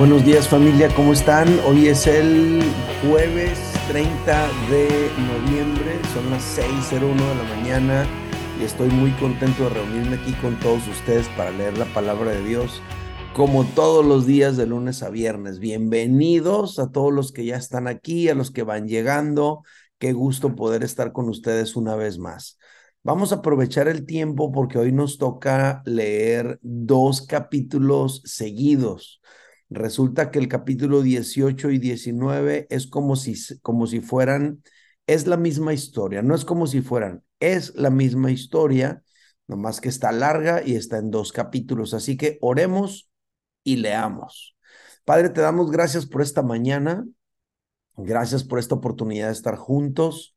Buenos días familia, ¿cómo están? Hoy es el jueves 30 de noviembre, son las 6.01 de la mañana y estoy muy contento de reunirme aquí con todos ustedes para leer la palabra de Dios como todos los días de lunes a viernes. Bienvenidos a todos los que ya están aquí, a los que van llegando. Qué gusto poder estar con ustedes una vez más. Vamos a aprovechar el tiempo porque hoy nos toca leer dos capítulos seguidos. Resulta que el capítulo 18 y 19 es como si, como si fueran, es la misma historia, no es como si fueran, es la misma historia, nomás que está larga y está en dos capítulos. Así que oremos y leamos. Padre, te damos gracias por esta mañana, gracias por esta oportunidad de estar juntos.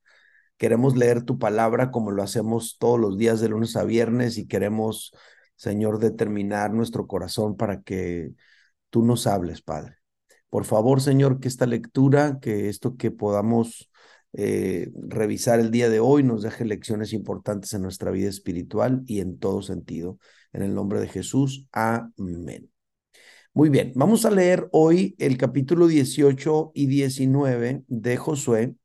Queremos leer tu palabra como lo hacemos todos los días de lunes a viernes y queremos, Señor, determinar nuestro corazón para que tú nos hables, Padre. Por favor, Señor, que esta lectura, que esto que podamos eh, revisar el día de hoy nos deje lecciones importantes en nuestra vida espiritual y en todo sentido. En el nombre de Jesús, amén. Muy bien, vamos a leer hoy el capítulo 18 y 19 de Josué.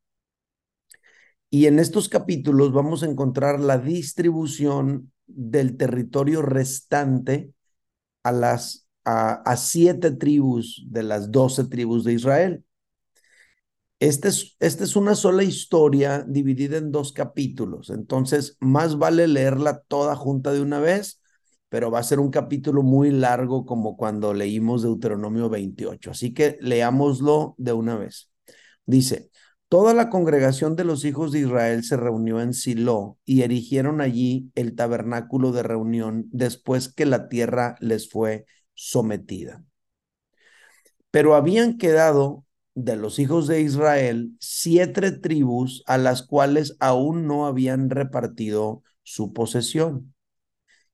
Y en estos capítulos vamos a encontrar la distribución del territorio restante a las a, siete tribus de las doce tribus de Israel. Esta es, esta es una sola historia dividida en dos capítulos, entonces más vale leerla toda junta de una vez, pero va a ser un capítulo muy largo como cuando leímos Deuteronomio 28, así que leámoslo de una vez. Dice, Toda la congregación de los hijos de Israel se reunió en Silo y erigieron allí el tabernáculo de reunión después que la tierra les fue sometida. Pero habían quedado de los hijos de Israel siete tribus a las cuales aún no habían repartido su posesión.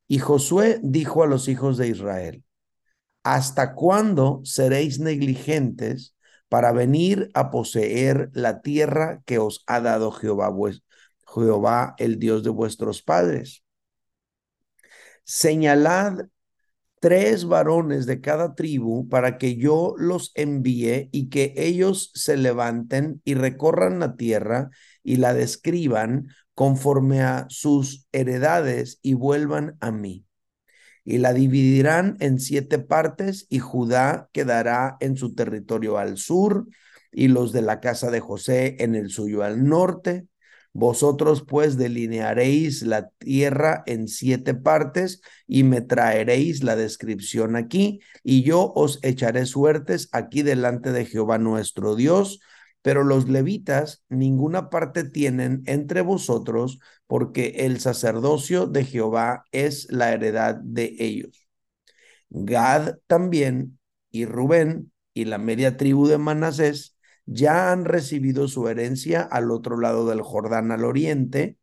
Y Josué dijo a los hijos de Israel, ¿hasta cuándo seréis negligentes para venir a poseer la tierra que os ha dado Jehová, Jehová el Dios de vuestros padres? Señalad tres varones de cada tribu para que yo los envíe y que ellos se levanten y recorran la tierra y la describan conforme a sus heredades y vuelvan a mí. Y la dividirán en siete partes y Judá quedará en su territorio al sur y los de la casa de José en el suyo al norte vosotros pues delinearéis la tierra en siete partes y me traeréis la descripción aquí, y yo os echaré suertes aquí delante de Jehová nuestro Dios. Pero los levitas ninguna parte tienen entre vosotros, porque el sacerdocio de Jehová es la heredad de ellos. Gad también y Rubén y la media tribu de Manasés ya han recibido su herencia al otro lado del Jordán al oriente,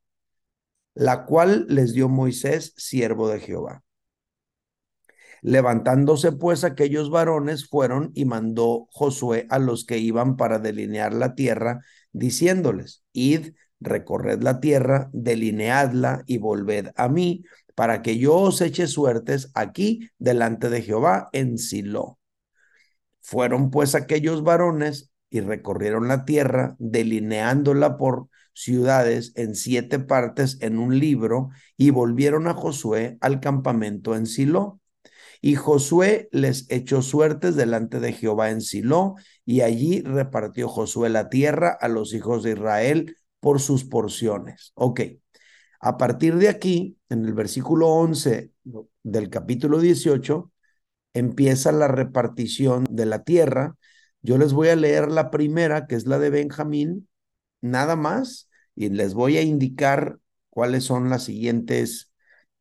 la cual les dio Moisés, siervo de Jehová. Levantándose pues aquellos varones fueron y mandó Josué a los que iban para delinear la tierra, diciéndoles, id, recorred la tierra, delineadla y volved a mí, para que yo os eche suertes aquí delante de Jehová en Silo. Fueron pues aquellos varones y recorrieron la tierra, delineándola por ciudades en siete partes en un libro, y volvieron a Josué al campamento en Silo. Y Josué les echó suertes delante de Jehová en Silo, y allí repartió Josué la tierra a los hijos de Israel por sus porciones. Ok, a partir de aquí, en el versículo 11 del capítulo 18, empieza la repartición de la tierra yo les voy a leer la primera, que es la de Benjamín, nada más, y les voy a indicar cuáles son las siguientes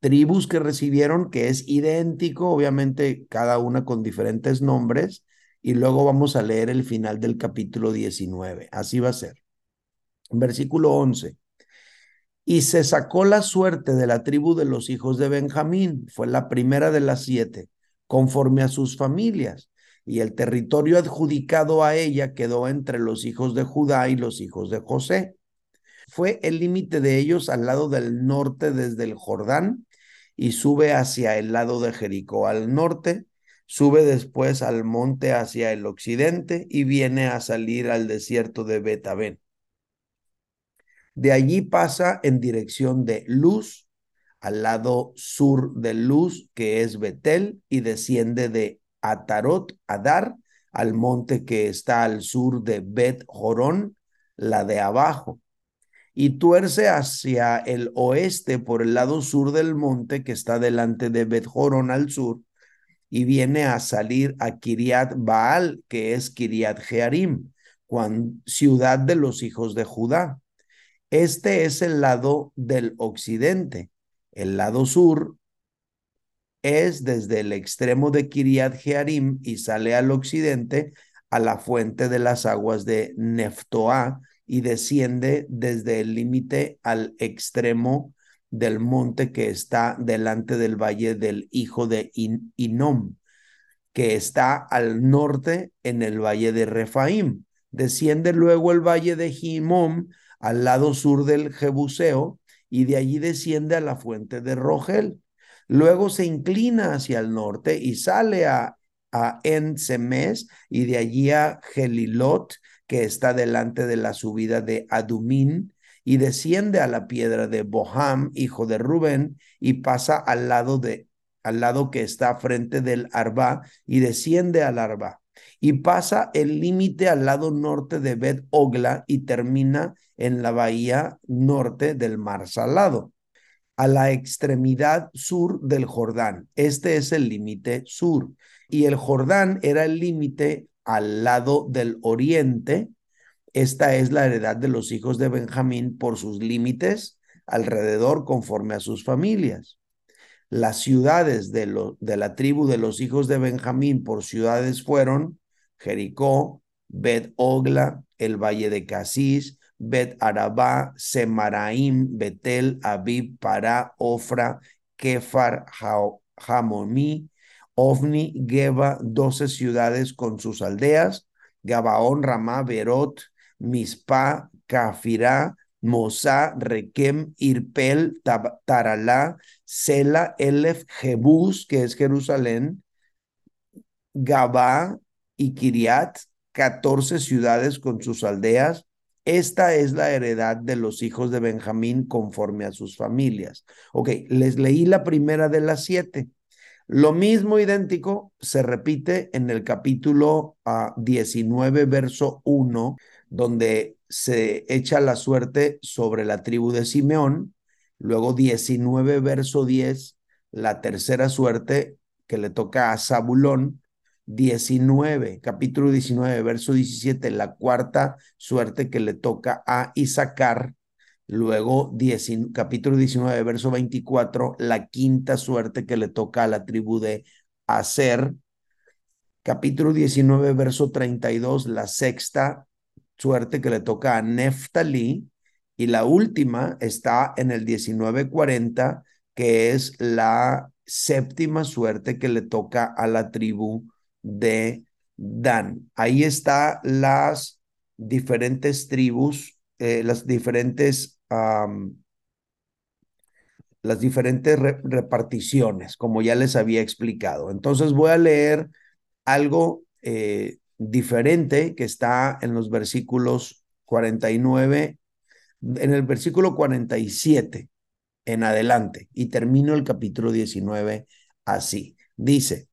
tribus que recibieron, que es idéntico, obviamente cada una con diferentes nombres, y luego vamos a leer el final del capítulo 19. Así va a ser. Versículo 11. Y se sacó la suerte de la tribu de los hijos de Benjamín, fue la primera de las siete, conforme a sus familias y el territorio adjudicado a ella quedó entre los hijos de Judá y los hijos de José. Fue el límite de ellos al lado del norte desde el Jordán y sube hacia el lado de Jericó al norte. Sube después al monte hacia el occidente y viene a salir al desierto de Betabén. De allí pasa en dirección de Luz, al lado sur de Luz, que es Betel, y desciende de Atarot, Adar, al monte que está al sur de Bet Jorón, la de abajo, y tuerce hacia el oeste por el lado sur del monte que está delante de Bet Jorón al sur, y viene a salir a Kiriat Baal, que es Kiriat Jearim, ciudad de los hijos de Judá. Este es el lado del occidente. El lado sur es desde el extremo de Kiriat Jearim y sale al occidente a la fuente de las aguas de Neftoa y desciende desde el límite al extremo del monte que está delante del valle del hijo de Inom, que está al norte en el valle de Refaim. Desciende luego el valle de Jimom al lado sur del Jebuseo y de allí desciende a la fuente de Rogel. Luego se inclina hacia el norte y sale a, a Ensemes y de allí a Gelilot, que está delante de la subida de Adumín, y desciende a la piedra de Boham, hijo de Rubén, y pasa al lado de al lado que está frente del Arba y desciende al Arba y pasa el límite al lado norte de Bet Ogla y termina en la bahía norte del Mar Salado a la extremidad sur del Jordán. Este es el límite sur. Y el Jordán era el límite al lado del oriente. Esta es la heredad de los hijos de Benjamín por sus límites alrededor conforme a sus familias. Las ciudades de, lo, de la tribu de los hijos de Benjamín por ciudades fueron Jericó, Bet Ogla, el valle de Casís, Bet Arabá, Semaraim, Betel, Abib, Pará, Ofra, Kefar, Hamomí, Ovni, Geba, doce ciudades con sus aldeas, Gabaón, Ramá, Berot, Mispa, Cafirá, Mosá, Requem, Irpel, Taralá, Sela, Elef, Jebús, que es Jerusalén, Gabá y Kiriat, catorce ciudades con sus aldeas, esta es la heredad de los hijos de Benjamín conforme a sus familias. Ok, les leí la primera de las siete. Lo mismo idéntico se repite en el capítulo 19, ah, verso 1, donde se echa la suerte sobre la tribu de Simeón. Luego 19, verso 10, la tercera suerte que le toca a Zabulón. 19, capítulo 19, verso 17, la cuarta suerte que le toca a Isaacar. Luego, capítulo 19, verso 24, la quinta suerte que le toca a la tribu de Aser. Capítulo 19, verso 32, la sexta suerte que le toca a Neftalí. Y la última está en el 1940, que es la séptima suerte que le toca a la tribu de Dan. Ahí está las diferentes tribus, eh, las diferentes, las diferentes reparticiones, como ya les había explicado. Entonces voy a leer algo eh, diferente que está en los versículos 49, en el versículo 47 en adelante, y termino el capítulo 19 así. Dice,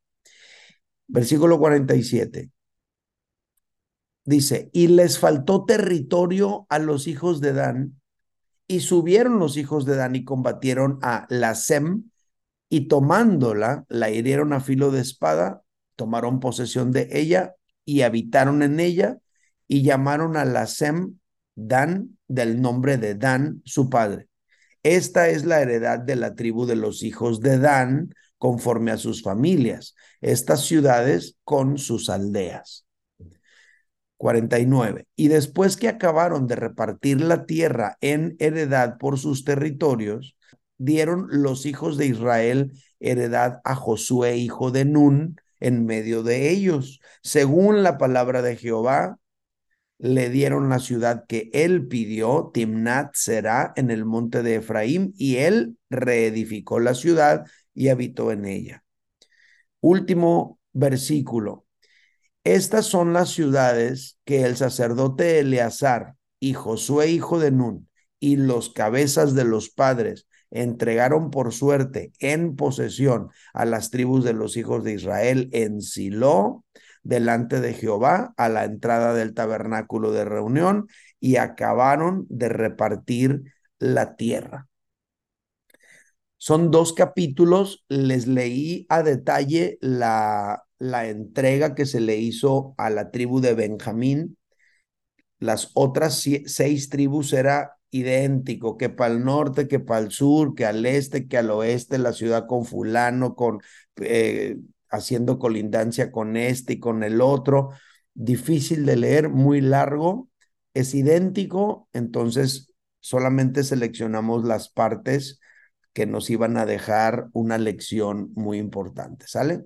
Versículo 47. Dice, y les faltó territorio a los hijos de Dan, y subieron los hijos de Dan y combatieron a la Sem, y tomándola, la hirieron a filo de espada, tomaron posesión de ella y habitaron en ella, y llamaron a la Sem Dan del nombre de Dan, su padre. Esta es la heredad de la tribu de los hijos de Dan, conforme a sus familias, estas ciudades con sus aldeas. 49. Y después que acabaron de repartir la tierra en heredad por sus territorios, dieron los hijos de Israel heredad a Josué, hijo de Nun, en medio de ellos. Según la palabra de Jehová, le dieron la ciudad que él pidió, Timnat será en el monte de Efraín, y él reedificó la ciudad y habitó en ella. Último versículo. Estas son las ciudades que el sacerdote Eleazar y Josué, hijo de Nun, y los cabezas de los padres entregaron por suerte en posesión a las tribus de los hijos de Israel en Silo, delante de Jehová, a la entrada del tabernáculo de reunión, y acabaron de repartir la tierra. Son dos capítulos, les leí a detalle la, la entrega que se le hizo a la tribu de Benjamín. Las otras seis tribus era idéntico, que para el norte, que para el sur, que al este, que al oeste, la ciudad con fulano, con eh, haciendo colindancia con este y con el otro. Difícil de leer, muy largo, es idéntico, entonces solamente seleccionamos las partes que nos iban a dejar una lección muy importante, ¿sale?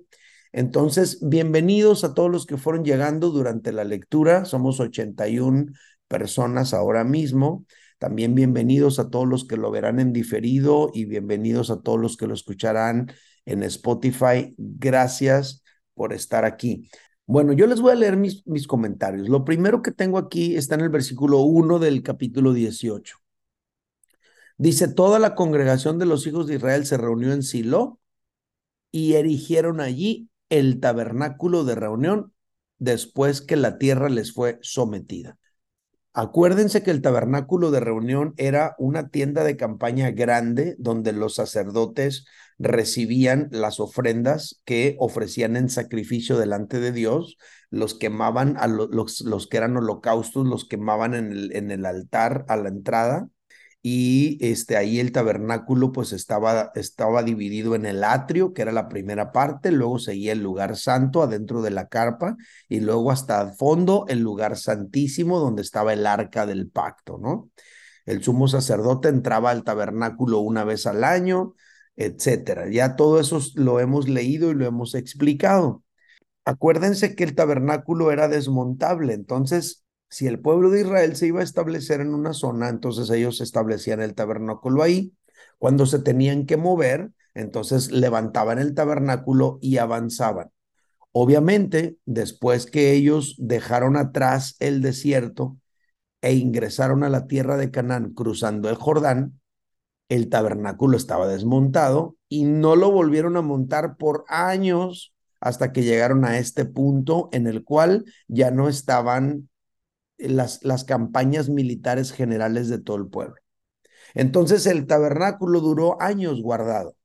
Entonces, bienvenidos a todos los que fueron llegando durante la lectura. Somos 81 personas ahora mismo. También bienvenidos a todos los que lo verán en diferido y bienvenidos a todos los que lo escucharán en Spotify. Gracias por estar aquí. Bueno, yo les voy a leer mis, mis comentarios. Lo primero que tengo aquí está en el versículo 1 del capítulo 18. Dice, toda la congregación de los hijos de Israel se reunió en Silo y erigieron allí el tabernáculo de reunión después que la tierra les fue sometida. Acuérdense que el tabernáculo de reunión era una tienda de campaña grande donde los sacerdotes recibían las ofrendas que ofrecían en sacrificio delante de Dios, los quemaban, a los, que eran holocaustos, los quemaban en el altar a la entrada y este, ahí el tabernáculo pues estaba, estaba dividido en el atrio, que era la primera parte, luego seguía el lugar santo adentro de la carpa y luego hasta el fondo el lugar santísimo donde estaba el arca del pacto, ¿no? El sumo sacerdote entraba al tabernáculo una vez al año, etcétera. Ya todo eso lo hemos leído y lo hemos explicado. Acuérdense que el tabernáculo era desmontable, entonces si el pueblo de Israel se iba a establecer en una zona, entonces ellos establecían el tabernáculo ahí. Cuando se tenían que mover, entonces levantaban el tabernáculo y avanzaban. Obviamente, después que ellos dejaron atrás el desierto e ingresaron a la tierra de Canaán cruzando el Jordán, el tabernáculo estaba desmontado y no lo volvieron a montar por años hasta que llegaron a este punto en el cual ya no estaban las, las campañas militares generales de todo el pueblo. Entonces el tabernáculo duró años guardado,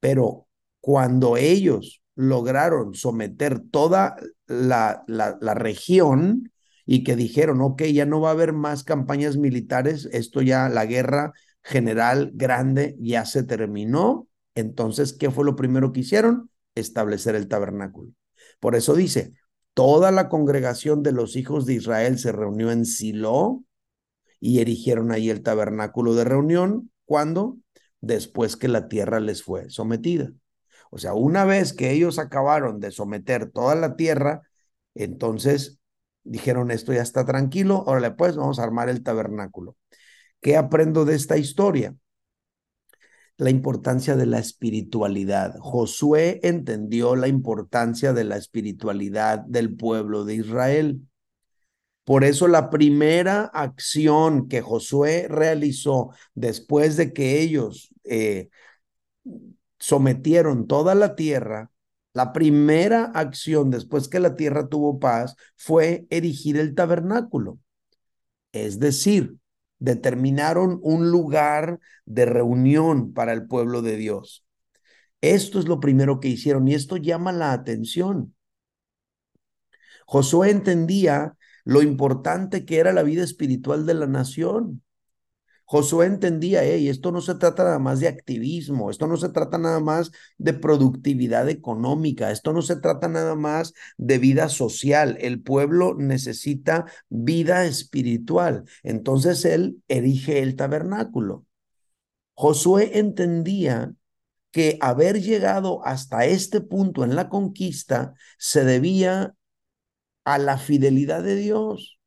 pero cuando ellos lograron someter toda la, la, la, región y que dijeron, ok, ya no va a haber más campañas militares, esto ya, la guerra general grande ya se terminó, entonces, ¿qué fue lo primero que hicieron? Establecer el tabernáculo. Por eso dice, toda la congregación de los hijos de Israel se reunió en Silo y erigieron ahí el tabernáculo de reunión. ¿Cuándo? Después que la tierra les fue sometida. O sea, una vez que ellos acabaron de someter toda la tierra, entonces dijeron, esto ya está tranquilo, órale pues, vamos a armar el tabernáculo. ¿Qué aprendo de esta historia? La importancia de la espiritualidad. Josué entendió la importancia de la espiritualidad del pueblo de Israel. Por eso la primera acción que Josué realizó después de que ellos eh, sometieron toda la tierra, la primera acción después que la tierra tuvo paz fue erigir el tabernáculo. Es decir, determinaron un lugar de reunión para el pueblo de Dios. Esto es lo primero que hicieron y esto llama la atención. Josué entendía lo importante que era la vida espiritual de la nación. Josué entendía, y esto no se trata nada más de activismo, esto no se trata nada más de productividad económica, esto no se trata nada más de vida social. El pueblo necesita vida espiritual. Entonces él erige el tabernáculo. Josué entendía que haber llegado hasta este punto en la conquista se debía a la fidelidad de Dios.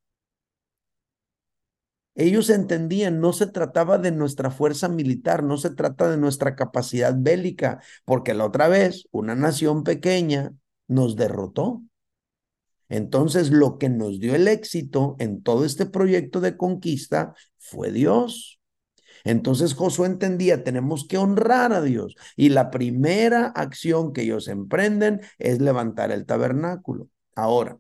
Ellos entendían, no se trataba de nuestra fuerza militar, no se trata de nuestra capacidad bélica, porque la otra vez, una nación pequeña nos derrotó. Entonces, lo que nos dio el éxito en todo este proyecto de conquista fue Dios. Entonces Josué entendía, tenemos que honrar a Dios. Y la primera acción que ellos emprenden es levantar el tabernáculo. Ahora,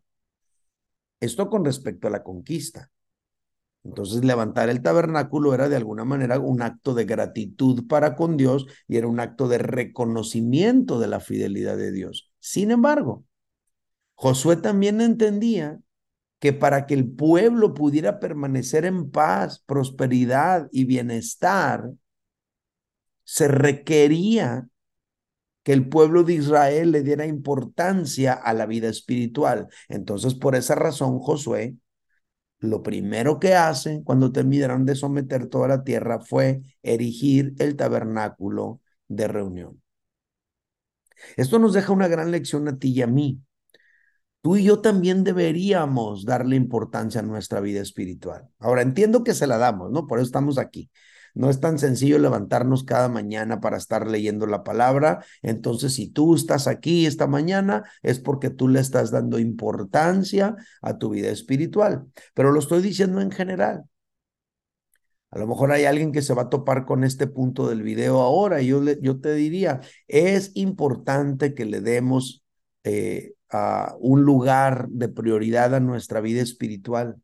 esto con respecto a la conquista. Entonces levantar el tabernáculo era de alguna manera un acto de gratitud para con Dios y era un acto de reconocimiento de la fidelidad de Dios. Sin embargo, Josué también entendía que para que el pueblo pudiera permanecer en paz, prosperidad y bienestar, se requería que el pueblo de Israel le diera importancia a la vida espiritual. Entonces, por esa razón, Josué, lo primero que hace cuando terminaron de someter toda la tierra fue erigir el tabernáculo de reunión. Esto nos deja una gran lección a ti y a mí tú y yo también deberíamos darle importancia a nuestra vida espiritual. Ahora, entiendo que se la damos, ¿no? Por eso estamos aquí. No es tan sencillo levantarnos cada mañana para estar leyendo la palabra. Entonces, si tú estás aquí esta mañana, es porque tú le estás dando importancia a tu vida espiritual. Pero lo estoy diciendo en general. A lo mejor hay alguien que se va a topar con este punto del video ahora y yo, yo te diría, es importante que le demos eh, un lugar de prioridad a nuestra vida espiritual.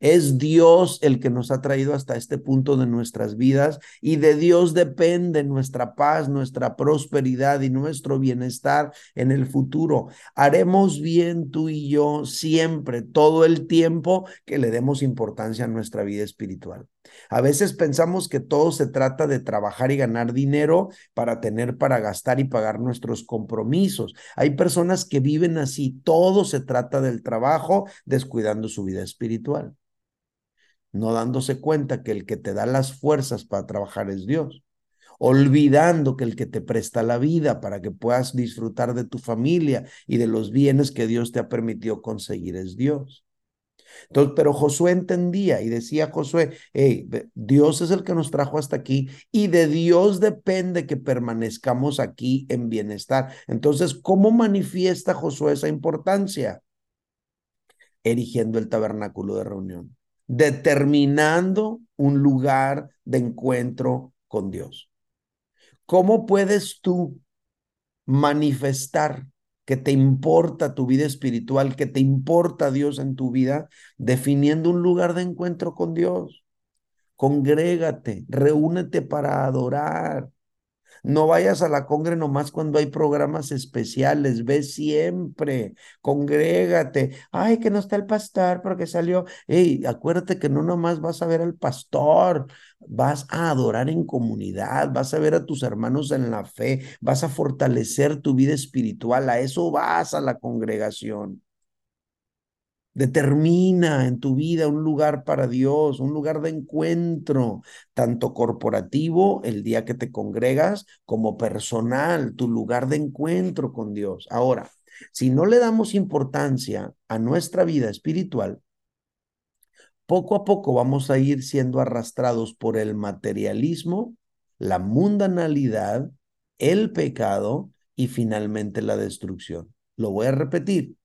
Es Dios el que nos ha traído hasta este punto de nuestras vidas y de Dios depende nuestra paz, nuestra prosperidad y nuestro bienestar en el futuro. Haremos bien tú y yo siempre, todo el tiempo que le demos importancia a nuestra vida espiritual. A veces pensamos que todo se trata de trabajar y ganar dinero para tener para gastar y pagar nuestros compromisos. Hay personas que viven así, todo se trata del trabajo, descuidando su vida espiritual no dándose cuenta que el que te da las fuerzas para trabajar es Dios, olvidando que el que te presta la vida para que puedas disfrutar de tu familia y de los bienes que Dios te ha permitido conseguir es Dios. Entonces, pero Josué entendía y decía Josué, hey, Dios es el que nos trajo hasta aquí y de Dios depende que permanezcamos aquí en bienestar. Entonces, ¿cómo manifiesta Josué esa importancia? Erigiendo el tabernáculo de reunión determinando un lugar de encuentro con Dios. ¿Cómo puedes tú manifestar que te importa tu vida espiritual, que te importa Dios en tu vida, definiendo un lugar de encuentro con Dios? Congrégate, reúnete para adorar, no vayas a la congre nomás cuando hay programas especiales, ve siempre, congrégate. Ay, que no está el pastor porque salió. Ey, acuérdate que no nomás vas a ver al pastor, vas a adorar en comunidad, vas a ver a tus hermanos en la fe, vas a fortalecer tu vida espiritual, a eso vas a la congregación. Determina en tu vida un lugar para Dios, un lugar de encuentro, tanto corporativo, el día que te congregas, como personal, tu lugar de encuentro con Dios. Ahora, si no le damos importancia a nuestra vida espiritual, poco a poco vamos a ir siendo arrastrados por el materialismo, la mundanalidad, el pecado y finalmente la destrucción. Lo voy a repetir.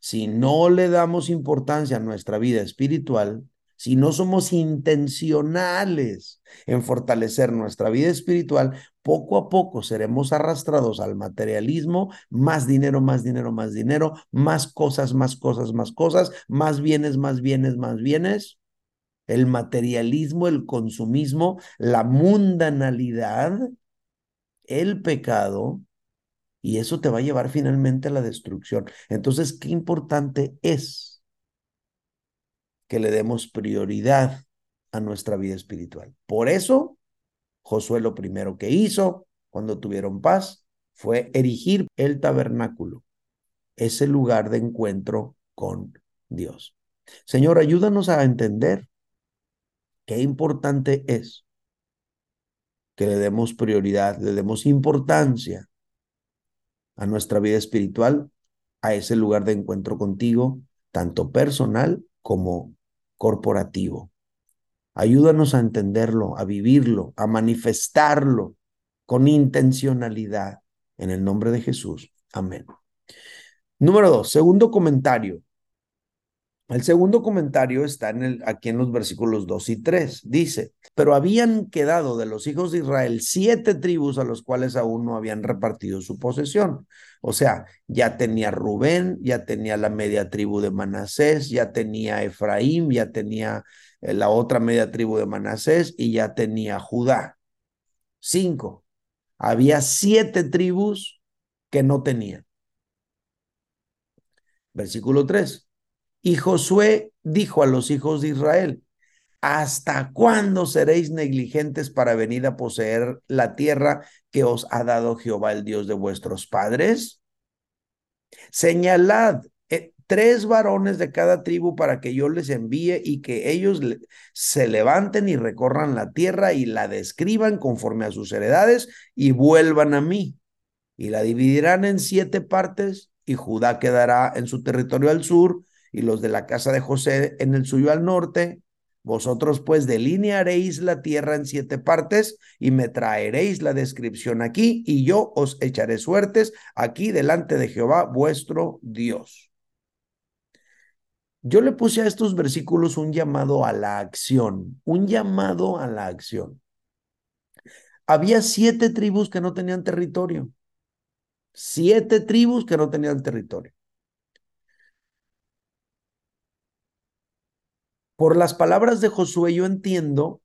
Si no le damos importancia a nuestra vida espiritual, si no somos intencionales en fortalecer nuestra vida espiritual, poco a poco seremos arrastrados al materialismo, más dinero, más dinero, más dinero, más cosas, más cosas, más cosas, más bienes, más bienes, más bienes. El materialismo, el consumismo, la mundanalidad, el pecado y eso te va a llevar finalmente a la destrucción. Entonces, qué importante es que le demos prioridad a nuestra vida espiritual. Por eso, Josué lo primero que hizo cuando tuvieron paz fue erigir el tabernáculo, ese lugar de encuentro con Dios. Señor, ayúdanos a entender qué importante es que le demos prioridad, le demos importancia a nuestra vida espiritual, a ese lugar de encuentro contigo, tanto personal como corporativo. Ayúdanos a entenderlo, a vivirlo, a manifestarlo con intencionalidad. En el nombre de Jesús. Amén. Número dos, segundo comentario. El segundo comentario está en el, aquí en los versículos 2 y 3. Dice, pero habían quedado de los hijos de Israel siete tribus a los cuales aún no habían repartido su posesión. O sea, ya tenía Rubén, ya tenía la media tribu de Manasés, ya tenía Efraín, ya tenía eh, la otra media tribu de Manasés y ya tenía Judá. Cinco. Había siete tribus que no tenían. Versículo 3. Y Josué dijo a los hijos de Israel, ¿hasta cuándo seréis negligentes para venir a poseer la tierra que os ha dado Jehová, el Dios de vuestros padres? Señalad eh, tres varones de cada tribu para que yo les envíe y que ellos se levanten y recorran la tierra y la describan conforme a sus heredades y vuelvan a mí. Y la dividirán en siete partes y Judá quedará en su territorio al sur y los de la casa de José en el suyo al norte. Vosotros pues delinearéis la tierra en siete partes y me traeréis la descripción aquí y yo os echaré suertes aquí delante de Jehová vuestro Dios. Yo le puse a estos versículos un llamado a la acción, un llamado a la acción. Había siete tribus que no tenían territorio, siete tribus que no tenían territorio. Por las palabras de Josué yo entiendo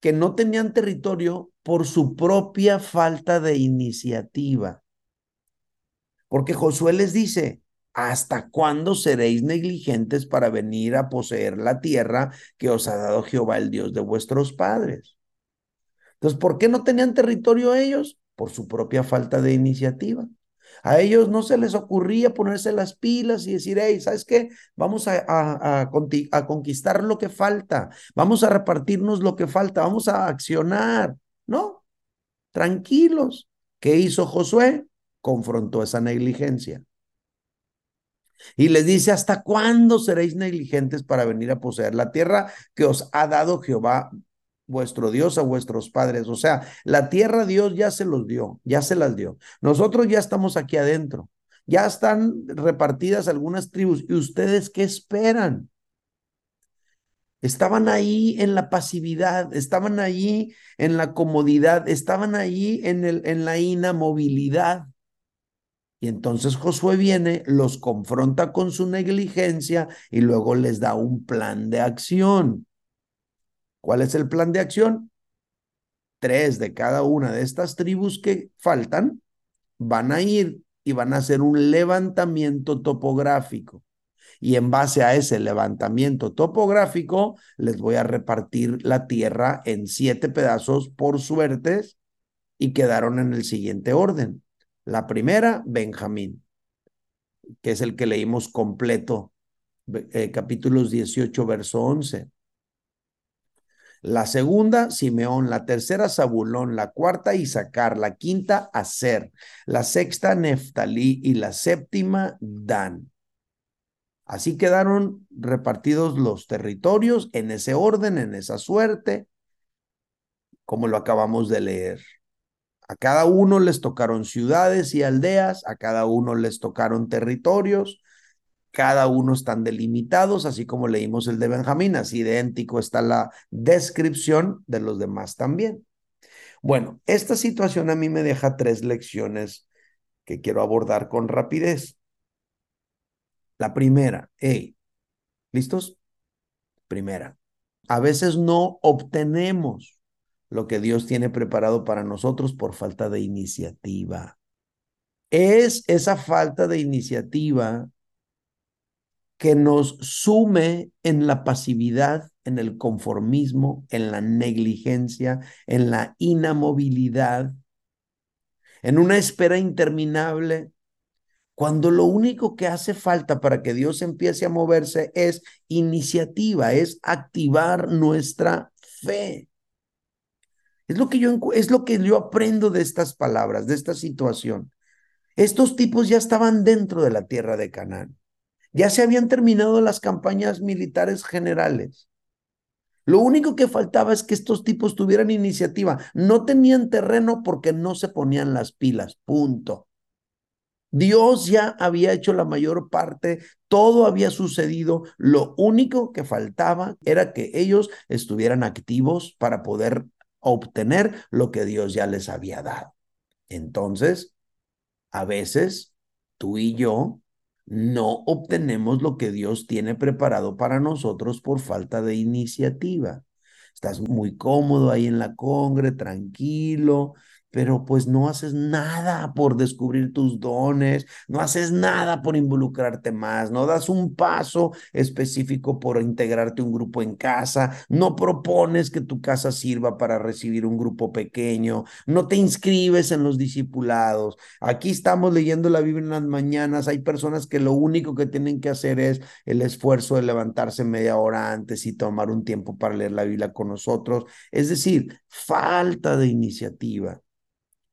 que no tenían territorio por su propia falta de iniciativa. Porque Josué les dice, ¿hasta cuándo seréis negligentes para venir a poseer la tierra que os ha dado Jehová, el Dios de vuestros padres? Entonces, ¿por qué no tenían territorio ellos? Por su propia falta de iniciativa. A ellos no se les ocurría ponerse las pilas y decir, hey, ¿sabes qué? Vamos a, a, conquistar lo que falta, vamos a repartirnos lo que falta, vamos a accionar. No, tranquilos. ¿Qué hizo Josué? Confrontó esa negligencia. Y les dice, ¿hasta cuándo seréis negligentes para venir a poseer la tierra que os ha dado Jehová vuestro Dios a vuestros padres. O sea, la tierra Dios ya se los dio, ya se las dio. Nosotros ya estamos aquí adentro. Ya están repartidas algunas tribus. ¿Y ustedes qué esperan? Estaban ahí en la pasividad, estaban ahí en la comodidad, estaban ahí en, el, en la inamovilidad. Y entonces Josué viene, los confronta con su negligencia y luego les da un plan de acción. ¿Cuál es el plan de acción? Tres de cada una de estas tribus que faltan van a ir y van a hacer un levantamiento topográfico. Y en base a ese levantamiento topográfico, les voy a repartir la tierra en siete pedazos por suertes y quedaron en el siguiente orden. La primera, Benjamín, que es el que leímos completo, eh, capítulos 18, verso 11 la segunda, Simeón, la tercera, Zabulón, la cuarta, Isaacar, la quinta, Aser, la sexta, Neftalí y la séptima, Dan. Así quedaron repartidos los territorios en ese orden, en esa suerte, como lo acabamos de leer. A cada uno les tocaron ciudades y aldeas, a cada uno les tocaron territorios, cada uno están delimitados, así como leímos el de Benjamín, así idéntico está la descripción de los demás también. Bueno, esta situación a mí me deja tres lecciones que quiero abordar con rapidez. La primera, hey, ¿listos? Primera, a veces no obtenemos lo que Dios tiene preparado para nosotros por falta de iniciativa. Es esa falta de iniciativa que nos sume en la pasividad, en el conformismo, en la negligencia, en la inamovilidad, en una espera interminable, cuando lo único que hace falta para que Dios empiece a moverse es iniciativa, es activar nuestra fe. Es lo que yo, es lo que yo aprendo de estas palabras, de esta situación. Estos tipos ya estaban dentro de la tierra de Canaán. Ya se habían terminado las campañas militares generales. Lo único que faltaba es que estos tipos tuvieran iniciativa. No tenían terreno porque no se ponían las pilas. Punto. Dios ya había hecho la mayor parte, todo había sucedido, lo único que faltaba era que ellos estuvieran activos para poder obtener lo que Dios ya les había dado. Entonces, a veces tú y yo no obtenemos lo que Dios tiene preparado para nosotros por falta de iniciativa. Estás muy cómodo ahí en la congre, tranquilo, pero pues no haces nada por descubrir tus dones, no haces nada por involucrarte más, no das un paso específico por integrarte un grupo en casa, no propones que tu casa sirva para recibir un grupo pequeño, no te inscribes en los discipulados. Aquí estamos leyendo la Biblia en las mañanas, hay personas que lo único que tienen que hacer es el esfuerzo de levantarse media hora antes y tomar un tiempo para leer la Biblia con nosotros, es decir, falta de iniciativa.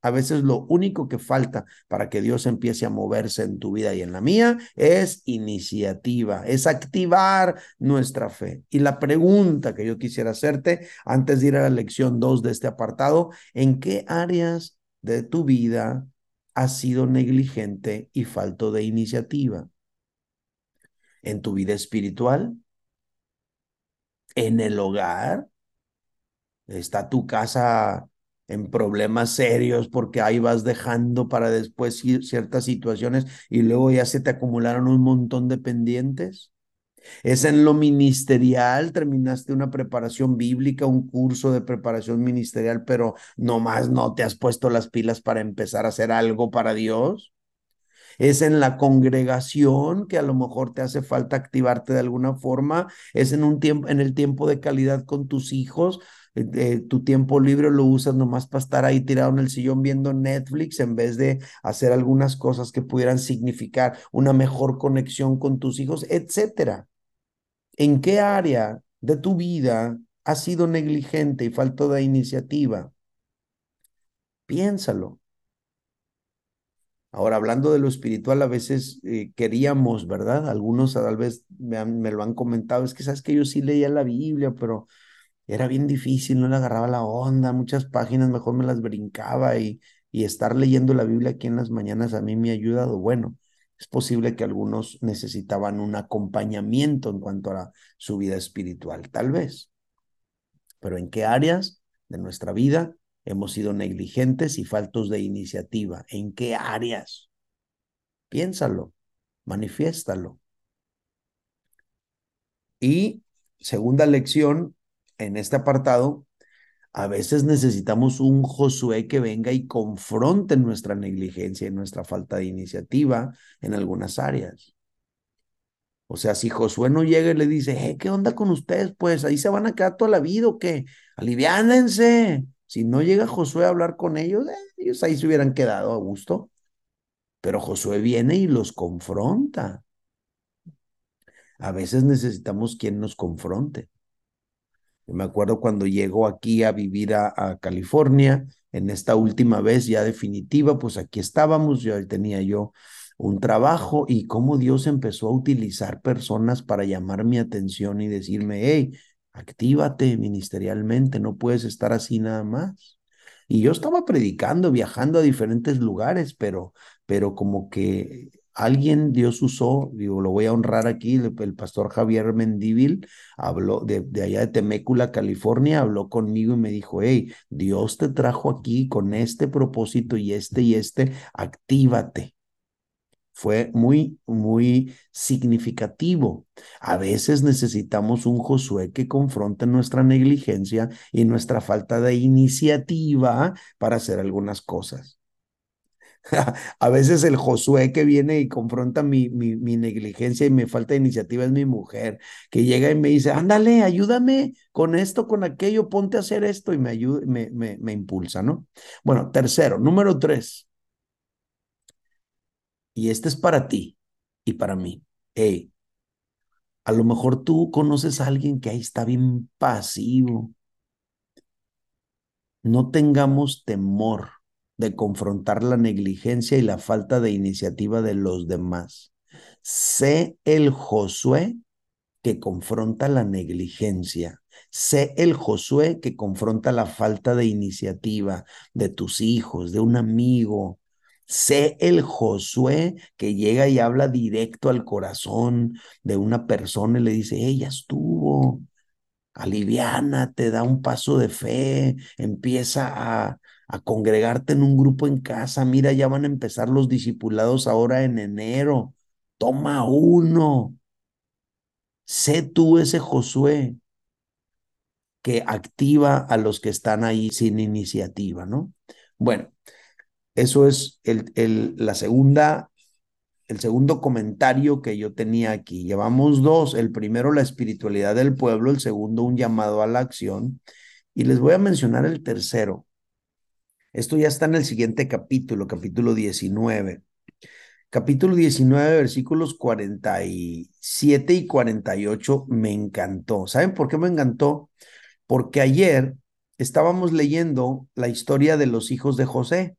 A veces lo único que falta para que Dios empiece a moverse en tu vida y en la mía es iniciativa, es activar nuestra fe. Y la pregunta que yo quisiera hacerte antes de ir a la lección 2 de este apartado, ¿en qué áreas de tu vida has sido negligente y falto de iniciativa? ¿En tu vida espiritual? ¿En el hogar? ¿Está tu casa en problemas serios porque ahí vas dejando para después ciertas situaciones y luego ya se te acumularon un montón de pendientes. Es en lo ministerial, terminaste una preparación bíblica, un curso de preparación ministerial, pero nomás no te has puesto las pilas para empezar a hacer algo para Dios. Es en la congregación que a lo mejor te hace falta activarte de alguna forma. Es en un tiempo, en el tiempo de calidad con tus hijos eh, tu tiempo libre lo usas nomás para estar ahí tirado en el sillón viendo Netflix en vez de hacer algunas cosas que pudieran significar una mejor conexión con tus hijos, etcétera. ¿En qué área de tu vida has sido negligente y falto de iniciativa? Piénsalo. Ahora, hablando de lo espiritual, a veces eh, queríamos, ¿verdad? Algunos tal vez me, me, lo han comentado, es que sabes que yo sí leía la Biblia, pero era bien difícil, no le agarraba la onda, muchas páginas mejor me las brincaba y, y estar leyendo la Biblia aquí en las mañanas a mí me ha ayudado. Bueno, es posible que algunos necesitaban un acompañamiento en cuanto a su vida espiritual, tal vez. Pero ¿en qué áreas de nuestra vida hemos sido negligentes y faltos de iniciativa? ¿En qué áreas? Piénsalo, manifiéstalo. Y segunda lección, en este apartado, a veces necesitamos un Josué que venga y confronte nuestra negligencia y nuestra falta de iniciativa en algunas áreas. O sea, si Josué no llega y le dice, eh, ¿qué onda con ustedes? Pues ahí se van a quedar toda la vida o qué? Aliviánense. Si no llega Josué a hablar con ellos, eh, ellos ahí se hubieran quedado a gusto. Pero Josué viene y los confronta. A veces necesitamos quien nos confronte. Me acuerdo cuando llegó aquí a vivir a, California, en esta última vez ya definitiva, pues aquí estábamos, yo tenía yo un trabajo y cómo Dios empezó a utilizar personas para llamar mi atención y decirme, hey, actívate ministerialmente, no puedes estar así nada más. Y yo estaba predicando, viajando a diferentes lugares, pero, pero como que alguien Dios usó, digo, lo voy a honrar aquí, el, pastor Javier Mendívil habló de, de, allá de Temécula, California, habló conmigo y me dijo, hey, Dios te trajo aquí con este propósito y este y este, actívate. Fue muy, muy significativo. A veces necesitamos un Josué que confronte nuestra negligencia y nuestra falta de iniciativa para hacer algunas cosas. A veces el Josué que viene y confronta mi, mi, mi, negligencia y me falta de iniciativa es mi mujer, que llega y me dice, ándale, ayúdame con esto, con aquello, ponte a hacer esto y me ayuda, me, me, me impulsa, ¿no? Bueno, tercero, número tres. Y este es para ti y para mí. Hey, a lo mejor tú conoces a alguien que ahí está bien pasivo. No tengamos temor de confrontar la negligencia y la falta de iniciativa de los demás. Sé el Josué que confronta la negligencia. Sé el Josué que confronta la falta de iniciativa de tus hijos, de un amigo, Sé el Josué que llega y habla directo al corazón de una persona y le dice, ella estuvo, aliviana, te da un paso de fe, empieza a, a congregarte en un grupo en casa, mira, ya van a empezar los discipulados ahora en enero, toma uno, sé tú ese Josué que activa a los que están ahí sin iniciativa, ¿no? Bueno, eso es el, el, la segunda, el segundo comentario que yo tenía aquí. Llevamos dos, el primero la espiritualidad del pueblo, el segundo un llamado a la acción, y les voy a mencionar el tercero. Esto ya está en el siguiente capítulo, capítulo 19. Capítulo 19, versículos 47 y 48 me encantó. ¿Saben por qué me encantó? porque ayer estábamos leyendo la historia de los hijos de José.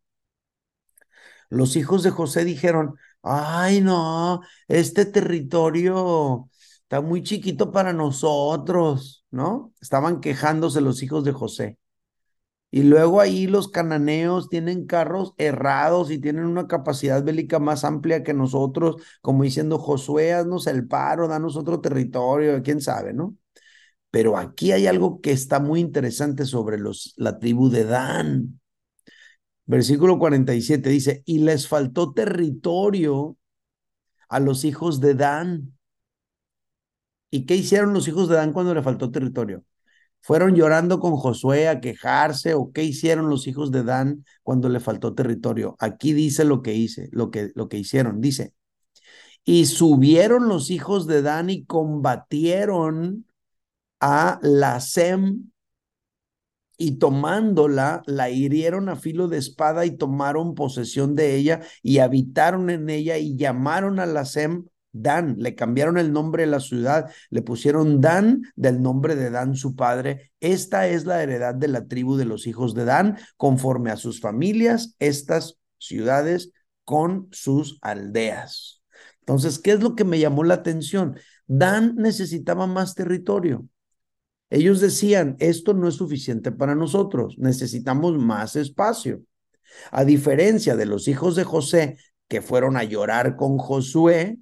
Los hijos de José dijeron, ay no, este territorio está muy chiquito para nosotros, ¿no? Estaban quejándose los hijos de José. Y luego ahí los cananeos tienen carros errados y tienen una capacidad bélica más amplia que nosotros, como diciendo, Josué, haznos el paro, danos otro territorio, quién sabe, ¿no? Pero aquí hay algo que está muy interesante sobre los, la tribu de Dan. Versículo 47 dice, y les faltó territorio a los hijos de Dan. ¿Y qué hicieron los hijos de Dan cuando le faltó territorio? ¿Fueron llorando con Josué a quejarse o qué hicieron los hijos de Dan cuando le faltó territorio? Aquí dice lo que hice, lo que, lo que hicieron. Dice, y subieron los hijos de Dan y combatieron a la Sem y tomándola, la hirieron a filo de espada y tomaron posesión de ella y habitaron en ella y llamaron a la Sem Dan, le cambiaron el nombre de la ciudad, le pusieron Dan del nombre de Dan su padre. Esta es la heredad de la tribu de los hijos de Dan, conforme a sus familias, estas ciudades con sus aldeas. Entonces, ¿qué es lo que me llamó la atención? Dan necesitaba más territorio. Ellos decían, esto no es suficiente para nosotros, necesitamos más espacio. A diferencia de los hijos de José que fueron a llorar con Josué,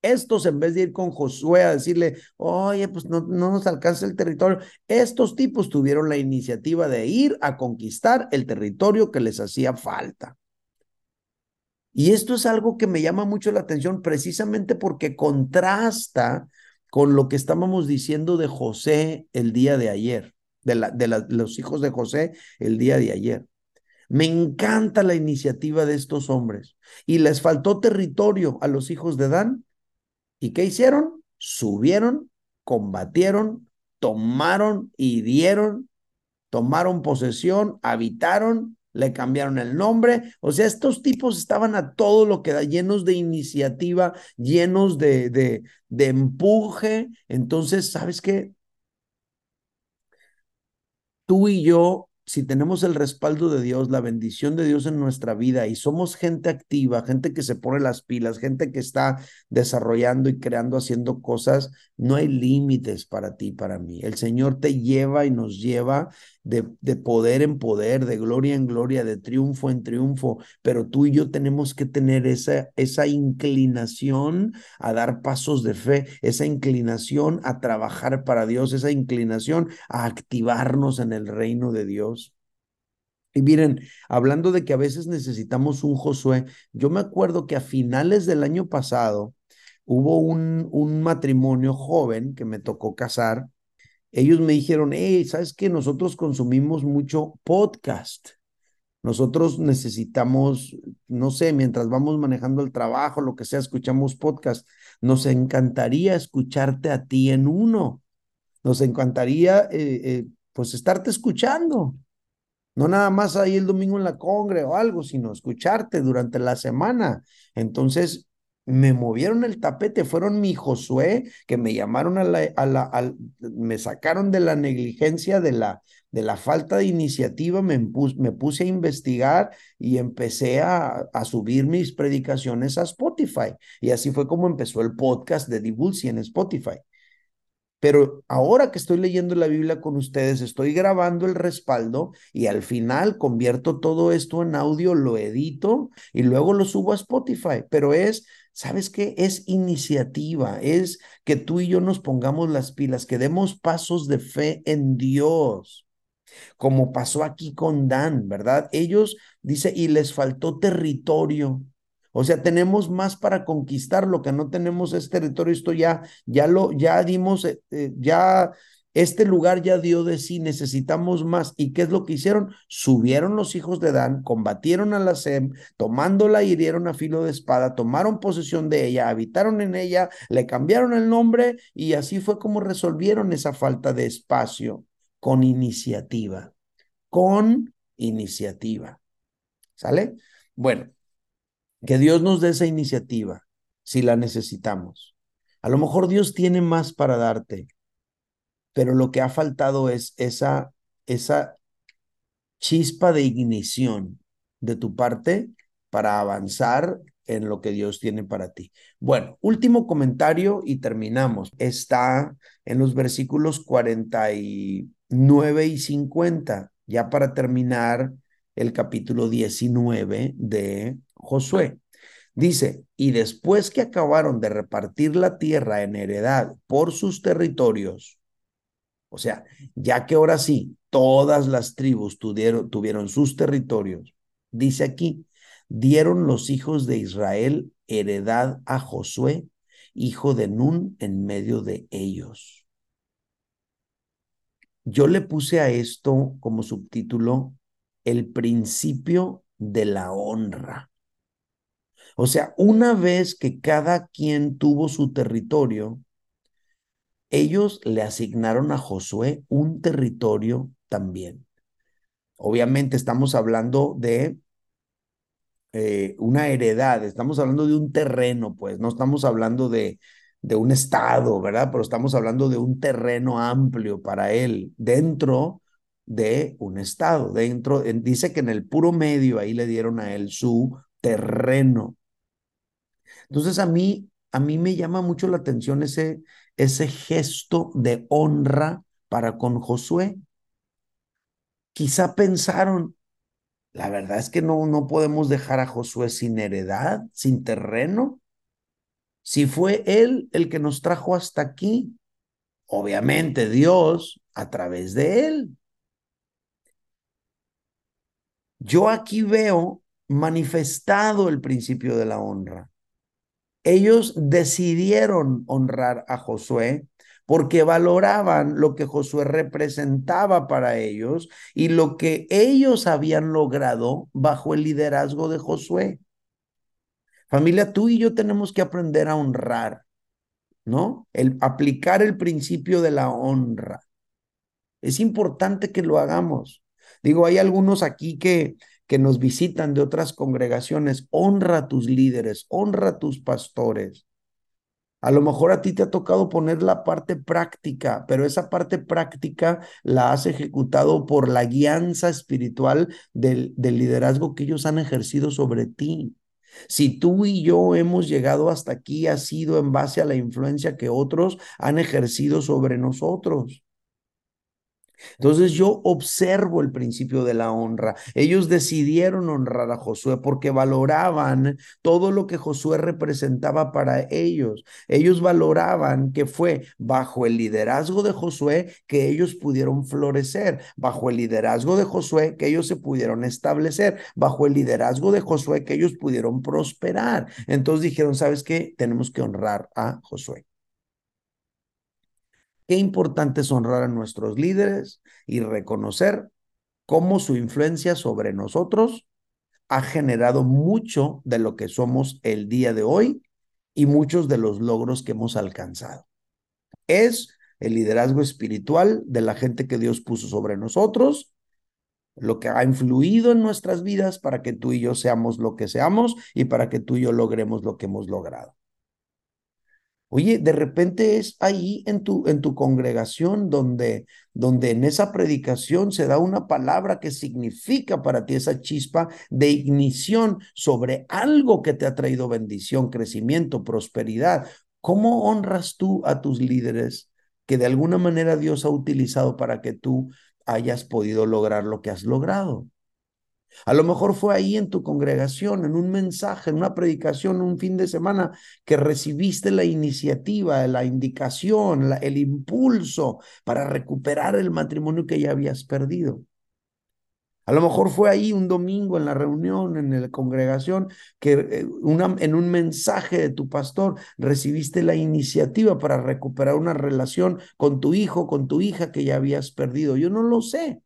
estos en vez de ir con Josué a decirle, oye, pues no, no nos alcanza el territorio, estos tipos tuvieron la iniciativa de ir a conquistar el territorio que les hacía falta. Y esto es algo que me llama mucho la atención precisamente porque contrasta con lo que estábamos diciendo de José el día de ayer, de, los hijos de José el día de ayer. Me encanta la iniciativa de estos hombres. Y les faltó territorio a los hijos de Dan. ¿Y qué hicieron? Subieron, combatieron, tomaron, hirieron, tomaron posesión, habitaron le cambiaron el nombre. O sea, estos tipos estaban a todo lo que da, llenos de iniciativa, llenos de, de, de empuje. Entonces, ¿sabes qué? Tú y yo si tenemos el respaldo de Dios, la bendición de Dios en nuestra vida y somos gente activa, gente que se pone las pilas, gente que está desarrollando y creando, haciendo cosas, no hay límites para ti, para mí. El Señor te lleva y nos lleva de, de poder en poder, de gloria en gloria, de triunfo en triunfo, pero tú y yo tenemos que tener esa inclinación a dar pasos de fe, esa inclinación a trabajar para Dios, esa inclinación a activarnos en el reino de Dios. Y miren, hablando de que a veces necesitamos un Josué, yo me acuerdo que a finales del año pasado hubo un, un matrimonio joven que me tocó casar. Ellos me dijeron, hey, ¿sabes qué? Nosotros consumimos mucho podcast. Nosotros necesitamos, no sé, mientras vamos manejando el trabajo, lo que sea, escuchamos podcast. Nos encantaría escucharte a ti en uno. Nos encantaría, eh, eh, pues, estarte escuchando. No nada más ahí el domingo en la congre o algo, sino escucharte durante la semana. Entonces, me movieron el tapete, fueron mi Josué, que me llamaron a la, a la me sacaron de la negligencia, de la, de la falta de iniciativa, me, me puse a investigar y empecé a, a, subir mis predicaciones a Spotify. Y así fue como empezó el podcast de Divulsi en Spotify. Pero ahora que estoy leyendo la Biblia con ustedes, estoy grabando el respaldo y al final convierto todo esto en audio, lo edito y luego lo subo a Spotify. Pero es, ¿sabes qué? Es iniciativa, es que tú y yo nos pongamos las pilas, que demos pasos de fe en Dios como pasó aquí con Dan, ¿verdad? Ellos, dice, y les faltó territorio. O sea, tenemos más para conquistar, lo que no tenemos es territorio, esto ya, ya lo, ya dimos, eh, eh, ya este lugar ya dio de sí, necesitamos más. ¿Y qué es lo que hicieron? Subieron los hijos de Dan, combatieron a la Sem, tomándola, hirieron a filo de espada, tomaron posesión de ella, habitaron en ella, le cambiaron el nombre y así fue como resolvieron esa falta de espacio con iniciativa, con iniciativa. ¿Sale? Bueno, que Dios nos dé esa iniciativa si la necesitamos. A lo mejor Dios tiene más para darte, pero lo que ha faltado es esa, esa chispa de ignición de tu parte para avanzar en lo que Dios tiene para ti. Bueno, último comentario y terminamos. Está en los versículos 49 y 50, ya para terminar el capítulo 19 de Josué. Dice, y después que acabaron de repartir la tierra en heredad por sus territorios, o sea, ya que ahora sí, todas las tribus tuvieron, sus territorios, dice aquí, dieron los hijos de Israel heredad a Josué, hijo de Nun, en medio de ellos. Yo le puse a esto como subtítulo el principio de la honra. O sea, una vez que cada quien tuvo su territorio, ellos le asignaron a Josué un territorio también. Obviamente estamos hablando de eh, una heredad, estamos hablando de un terreno, pues no estamos hablando de, de un estado, ¿verdad? Pero estamos hablando de un terreno amplio para él dentro de un estado, dentro, dice que en el puro medio ahí le dieron a él su terreno. Entonces a mí, a mí me llama mucho la atención ese, ese gesto de honra para con Josué. Quizá pensaron, la verdad es que no, no podemos dejar a Josué sin heredad, sin terreno. Si fue él el que nos trajo hasta aquí, obviamente Dios a través de él. Yo aquí veo manifestado el principio de la honra. Ellos decidieron honrar a Josué porque valoraban lo que Josué representaba para ellos y lo que ellos habían logrado bajo el liderazgo de Josué. Familia, tú y yo tenemos que aprender a honrar, ¿no? El aplicar el principio de la honra. Es importante que lo hagamos. Digo, hay algunos aquí que que nos visitan de otras congregaciones, honra a tus líderes, honra a tus pastores. A lo mejor a ti te ha tocado poner la parte práctica, pero esa parte práctica la has ejecutado por la guianza espiritual del, del, liderazgo que ellos han ejercido sobre ti. Si tú y yo hemos llegado hasta aquí, ha sido en base a la influencia que otros han ejercido sobre nosotros. Entonces yo observo el principio de la honra. Ellos decidieron honrar a Josué porque valoraban todo lo que Josué representaba para ellos. Ellos valoraban que fue bajo el liderazgo de Josué que ellos pudieron florecer, bajo el liderazgo de Josué que ellos se pudieron establecer, bajo el liderazgo de Josué que ellos pudieron prosperar. Entonces dijeron, ¿sabes qué? Tenemos que honrar a Josué. Qué importante es honrar a nuestros líderes y reconocer cómo su influencia sobre nosotros ha generado mucho de lo que somos el día de hoy y muchos de los logros que hemos alcanzado. Es el liderazgo espiritual de la gente que Dios puso sobre nosotros, lo que ha influido en nuestras vidas para que tú y yo seamos lo que seamos y para que tú y yo logremos lo que hemos logrado. Oye, de repente es ahí en tu, en tu congregación donde, donde en esa predicación se da una palabra que significa para ti esa chispa de ignición sobre algo que te ha traído bendición, crecimiento, prosperidad. ¿Cómo honras tú a tus líderes que de alguna manera Dios ha utilizado para que tú hayas podido lograr lo que has logrado. A lo mejor fue ahí en tu congregación, en un mensaje, en una predicación, un fin de semana, que recibiste la iniciativa, la indicación, el impulso para recuperar el matrimonio que ya habías perdido. A lo mejor fue ahí un domingo en la reunión, en la congregación, que eh, en un mensaje de tu pastor recibiste la iniciativa para recuperar una relación con tu hijo, con tu hija que ya habías perdido. Yo no lo sé.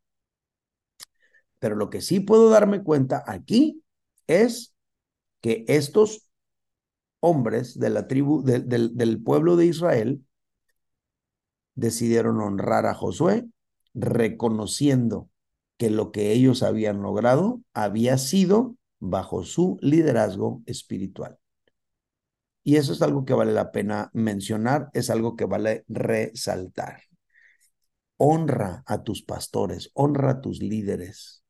Pero lo que sí puedo darme cuenta aquí es que estos hombres de la tribu, del pueblo de Israel, decidieron honrar a Josué, reconociendo que lo que ellos habían logrado había sido bajo su liderazgo espiritual. Y eso es algo que vale la pena mencionar, es algo que vale resaltar. Honra a tus pastores, honra a tus líderes,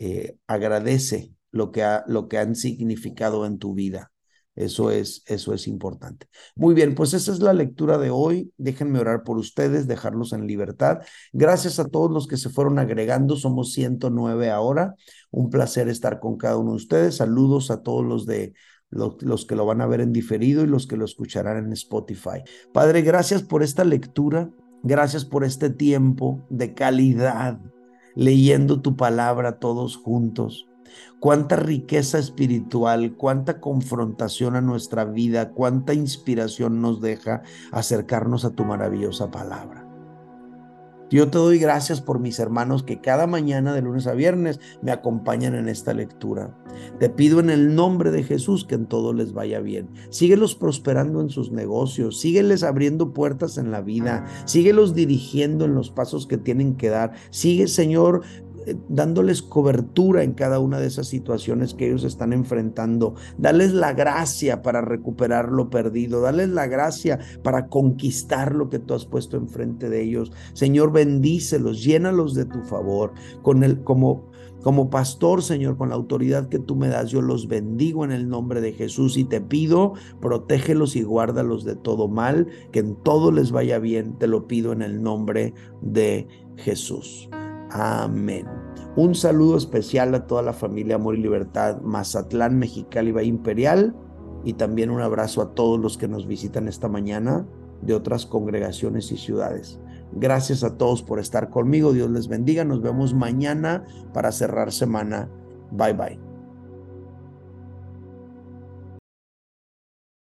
eh, agradece lo que, ha, lo que han significado en tu vida. Eso es, eso es importante. Muy bien, pues esa es la lectura de hoy. Déjenme orar por ustedes, dejarlos en libertad. Gracias a todos los que se fueron agregando. Somos 109 ahora. Un placer estar con cada uno de ustedes. Saludos a todos los de los, los, que lo van a ver en diferido y los que lo escucharán en Spotify. Padre, gracias por esta lectura. Gracias por este tiempo de calidad, leyendo tu palabra todos juntos cuánta riqueza espiritual, cuánta confrontación a nuestra vida, cuánta inspiración nos deja acercarnos a tu maravillosa palabra. Yo te doy gracias por mis hermanos que cada mañana de lunes a viernes me acompañan en esta lectura. Te pido en el nombre de Jesús que en todo les vaya bien. Síguelos prosperando en sus negocios, sígueles abriendo puertas en la vida, síguelos dirigiendo en los pasos que tienen que dar. Sigue, Señor, dándoles cobertura en cada una de esas situaciones que ellos están enfrentando. Dales la gracia para recuperar lo perdido. Dales la gracia para conquistar lo que tú has puesto enfrente de ellos. Señor, bendícelos, llénalos de tu favor. Con el, como, como pastor, Señor, con la autoridad que tú me das, yo los bendigo en el nombre de Jesús y te pido, protégelos y guárdalos de todo mal, que en todo les vaya bien. Te lo pido en el nombre de Jesús. Amén. Un saludo especial a toda la familia Amor y Libertad, Mazatlán, Mexicali, Valle Imperial. Y también un abrazo a todos los que nos visitan esta mañana de otras congregaciones y ciudades. Gracias a todos por estar conmigo. Dios les bendiga. Nos vemos mañana para cerrar semana. Bye bye.